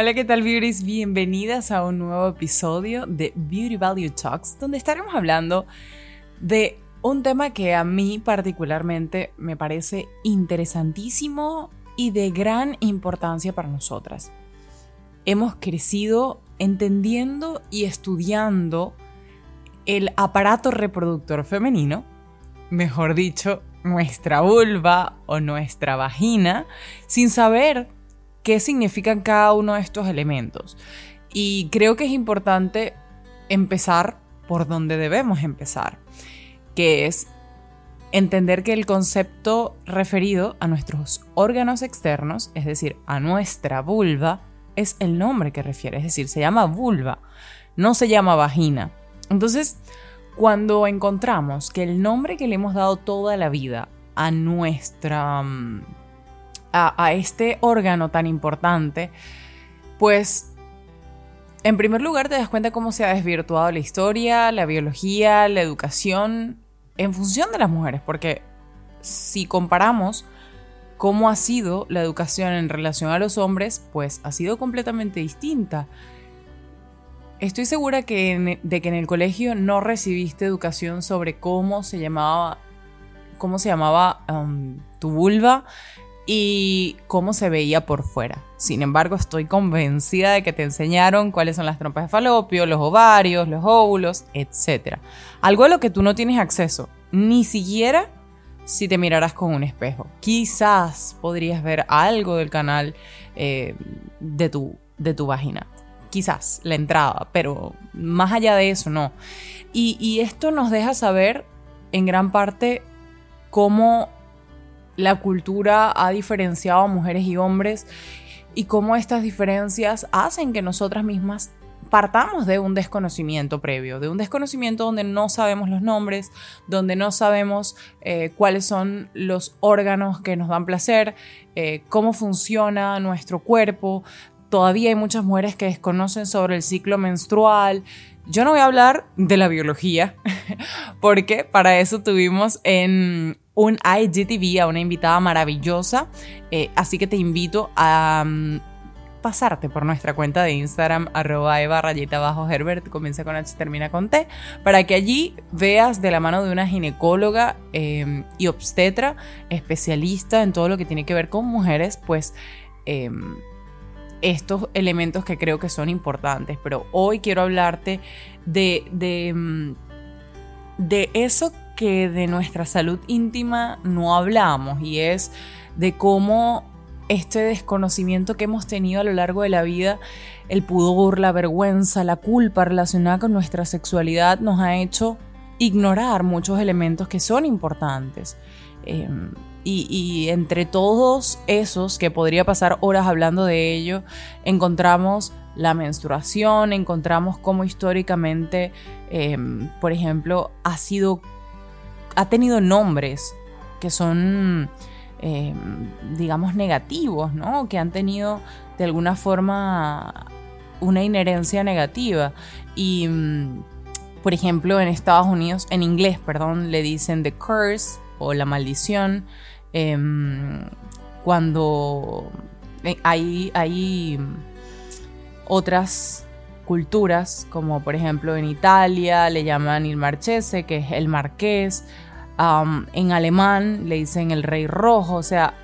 Hola, ¿qué tal, beauties? Bienvenidas a un nuevo episodio de Beauty Value Talks, donde estaremos hablando de un tema que a mí particularmente me parece interesantísimo y de gran importancia para nosotras. Hemos crecido entendiendo y estudiando el aparato reproductor femenino, mejor dicho, nuestra vulva o nuestra vagina, sin saber qué significan cada uno de estos elementos. Y creo que es importante empezar por donde debemos empezar, que es entender que el concepto referido a nuestros órganos externos, es decir, a nuestra vulva, es el nombre que refiere, es decir, se llama vulva, no se llama vagina. Entonces, cuando encontramos que el nombre que le hemos dado toda la vida a nuestra... A, este órgano tan importante, pues en primer lugar te das cuenta cómo se ha desvirtuado la historia, la biología, la educación en función de las mujeres, porque si comparamos cómo ha sido la educación en relación a los hombres, pues ha sido completamente distinta. Estoy segura que de que en el colegio no recibiste educación sobre cómo se llamaba, cómo se llamaba tu vulva y cómo se veía por fuera. Sin embargo, estoy convencida de que te enseñaron cuáles son las trompas de falopio, los ovarios, los óvulos, etc. Algo a lo que tú no tienes acceso, ni siquiera si te miraras con un espejo. Quizás podrías ver algo del canal eh, de, tu, de tu vagina quizás la entrada, pero más allá de eso no. Y, esto nos deja saber en gran parte cómo la cultura ha diferenciado a mujeres y hombres y cómo estas diferencias hacen que nosotras mismas partamos de un desconocimiento previo, de un desconocimiento donde no sabemos los nombres, donde no sabemos eh, cuáles son los órganos que nos dan placer, eh, cómo funciona nuestro cuerpo, todavía hay muchas mujeres que desconocen sobre el ciclo menstrual. Yo no voy a hablar de la biología, porque para eso tuvimos en un IGTV a una invitada maravillosa, eh, así que te invito a mm, pasarte por nuestra cuenta de Instagram, arroba eva rayita bajo Herbert, comienza con H, termina con T, para que allí veas de la mano de una ginecóloga em, y obstetra, especialista en todo lo que tiene que ver con mujeres, pues... Em, estos elementos que creo que son importantes, pero hoy quiero hablarte de, de, mm, de eso que de nuestra salud íntima no hablamos y es de cómo este desconocimiento que hemos tenido a lo largo de la vida, el pudor, la vergüenza, la culpa relacionada con nuestra sexualidad nos ha hecho ignorar muchos elementos que son importantes. Em, y, entre todos esos, que podría pasar horas hablando de ello, encontramos la menstruación, encontramos cómo históricamente, em, por ejemplo, ha sido, ha tenido nombres que son, em, digamos, negativos, ¿no? Que han tenido de alguna forma una inherencia negativa. Y, mm, por ejemplo, en Estados Unidos, en inglés, perdón, le dicen the curse o la maldición. Em, cuando eh, hay, hay otras culturas, como por ejemplo en Italia le llaman il marchese, que es el marqués, en alemán le dicen el rey rojo, o sea,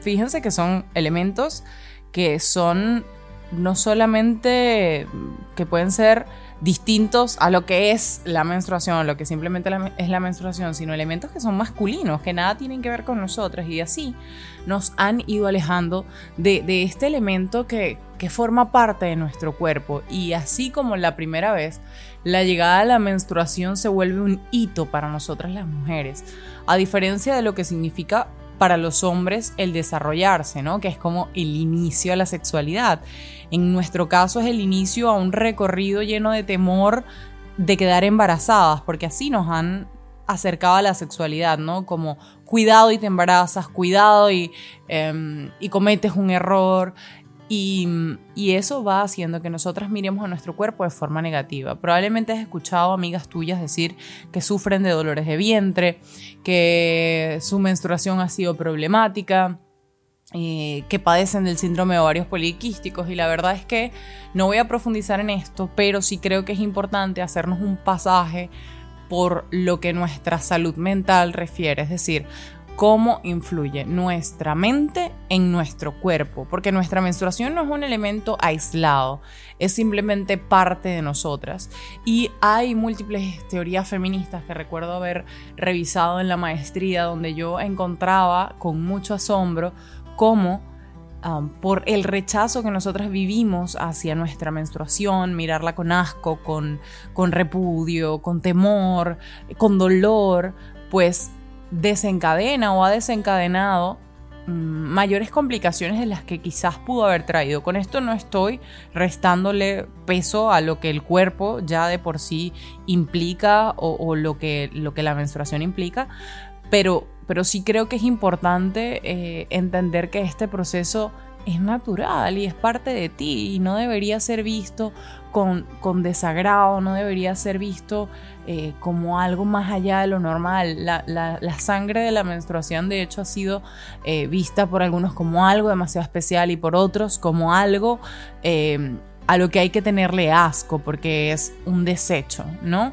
fíjense que son elementos que son no solamente que pueden ser distintos a lo que es la menstruación, lo que simplemente es la menstruación, sino elementos que son masculinos, que nada tienen que ver con nosotras y así nos han ido alejando de, este elemento que, que forma parte de nuestro cuerpo. Y así como la primera vez, la llegada a la menstruación se vuelve un hito para nosotras las mujeres, a diferencia de lo que significa para los hombres el desarrollarse, ¿no? Que es como el inicio a la sexualidad. En nuestro caso es el inicio a un recorrido lleno de temor de quedar embarazadas, porque así nos han acercado a la sexualidad, ¿no? Como cuidado y te embarazas, cuidado y, em, y cometes un error, y, eso va haciendo que nosotras miremos a nuestro cuerpo de forma negativa. Probablemente has escuchado amigas tuyas decir que sufren de dolores de vientre, que su menstruación ha sido problemática, eh, que padecen del síndrome de ovarios poliquísticos y la verdad es que no voy a profundizar en esto, pero sí creo que es importante hacernos un pasaje por lo que nuestra salud mental refiere, es decir, cómo influye nuestra mente en nuestro cuerpo, porque nuestra menstruación no es un elemento aislado, es simplemente parte de nosotras. Y hay múltiples teorías feministas que recuerdo haber revisado en la maestría, donde yo encontraba con mucho asombro cómo um, por el rechazo que nosotras vivimos hacia nuestra menstruación, mirarla con asco, con, con repudio, con temor, con dolor, pues desencadena o ha desencadenado mm, mayores complicaciones de las que quizás pudo haber traído. Con esto no estoy restándole peso a lo que el cuerpo ya de por sí implica o, lo, que, lo que la menstruación implica, pero, pero sí creo que es importante eh, entender que este proceso es natural y es parte de ti y no debería ser visto con, con desagrado, no debería ser visto eh, como algo más allá de lo normal. La, la, sangre de la menstruación de hecho ha sido eh, vista por algunos como algo demasiado especial y por otros como algo eh, a lo que hay que tenerle asco porque es un desecho, ¿no?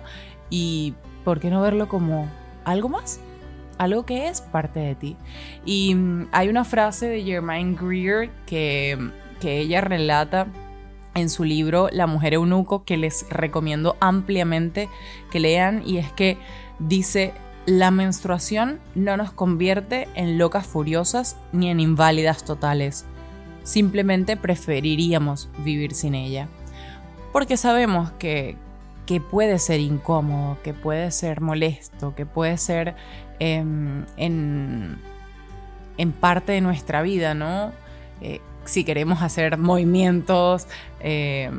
Y ¿por qué no verlo como algo más? Algo que es parte de ti. Y mm, hay una frase de Germaine Greer que, que ella relata en su libro La mujer eunuco que les recomiendo ampliamente que lean y es que dice la menstruación no nos convierte en locas furiosas ni en inválidas totales. Simplemente preferiríamos vivir sin ella. Porque sabemos que, que puede ser incómodo, que puede ser molesto, que puede ser em, en, parte de nuestra vida, ¿no? Eh, si queremos hacer movimientos, eh,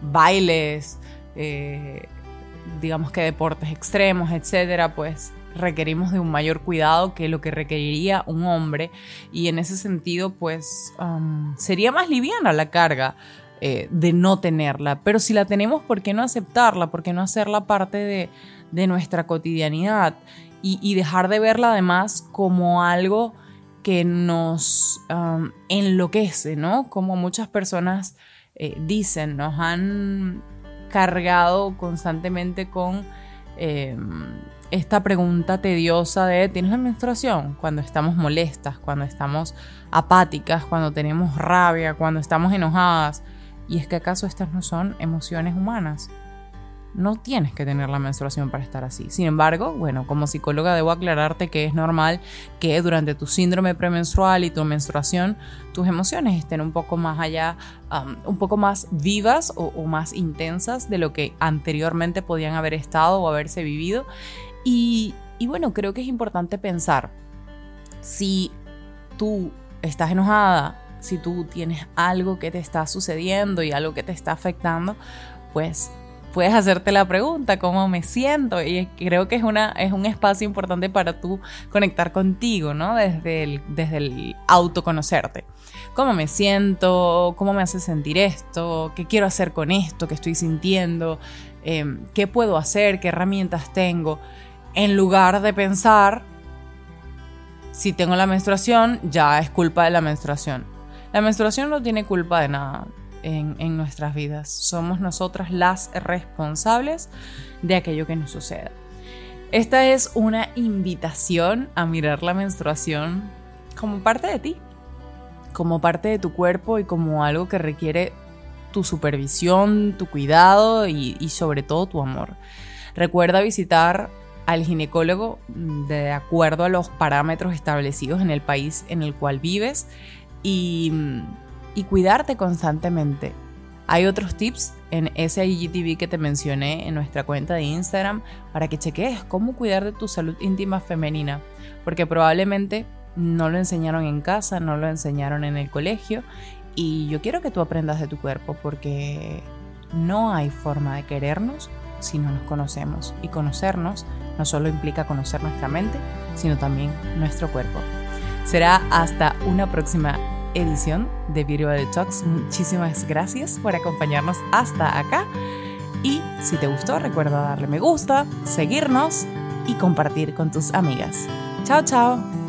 bailes, eh, digamos que deportes extremos, etcétera, pues requerimos de un mayor cuidado que lo que requeriría un hombre y en ese sentido pues sería más liviana la carga eh, de no tenerla, pero si la tenemos, ¿por qué no aceptarla? ¿Por qué no hacerla parte de, nuestra cotidianidad y, dejar de verla además como algo que nos enloquece, ¿no? Como muchas personas eh, dicen, nos han cargado constantemente con em, esta pregunta tediosa de ¿tienes la menstruación? Cuando estamos molestas, cuando estamos apáticas, cuando tenemos rabia, cuando estamos enojadas. ¿Y es que acaso estas no son emociones humanas? no tienes que tener la menstruación para estar así. Sin embargo, bueno, como psicóloga debo aclararte que es normal que durante tu síndrome premenstrual y tu menstruación tus emociones estén un poco más allá, um, un poco más vivas o, más intensas de lo que anteriormente podían haber estado o haberse vivido. Y, y bueno, creo que es importante pensar si tú estás enojada, si tú tienes algo que te está sucediendo y algo que te está afectando, pues puedes hacerte la pregunta, ¿cómo me siento? Y creo que es, una, es un espacio importante para tú conectar contigo, ¿no? Desde el, desde el autoconocerte. ¿Cómo me siento? ¿Cómo me hace sentir esto? ¿Qué quiero hacer con esto que estoy sintiendo? Em, ¿Qué puedo hacer? ¿Qué herramientas tengo? En lugar de pensar, si tengo la menstruación, ya es culpa de la menstruación. La menstruación no tiene culpa de nada en, nuestras vidas. Somos nosotras las responsables de aquello que nos suceda. Esta es una invitación a mirar la menstruación como parte de ti, como parte de tu cuerpo y como algo que requiere tu supervisión, tu cuidado y, sobre todo tu amor. Recuerda visitar al ginecólogo de acuerdo a los parámetros establecidos en el país en el cual vives y cuidarte constantemente. Hay otros tips en ese IGTV que te mencioné en nuestra cuenta de Instagram para que cheques cómo cuidar de tu salud íntima femenina, porque probablemente no lo enseñaron en casa, no lo enseñaron en el colegio y yo quiero que tú aprendas de tu cuerpo porque no hay forma de querernos si no nos conocemos y conocernos no solo implica conocer nuestra mente, sino también nuestro cuerpo. Será hasta una próxima edición de Beauty Talks. Muchísimas gracias por acompañarnos hasta acá. Y si te gustó, recuerda darle me gusta, seguirnos y compartir con tus amigas. Chao, chao.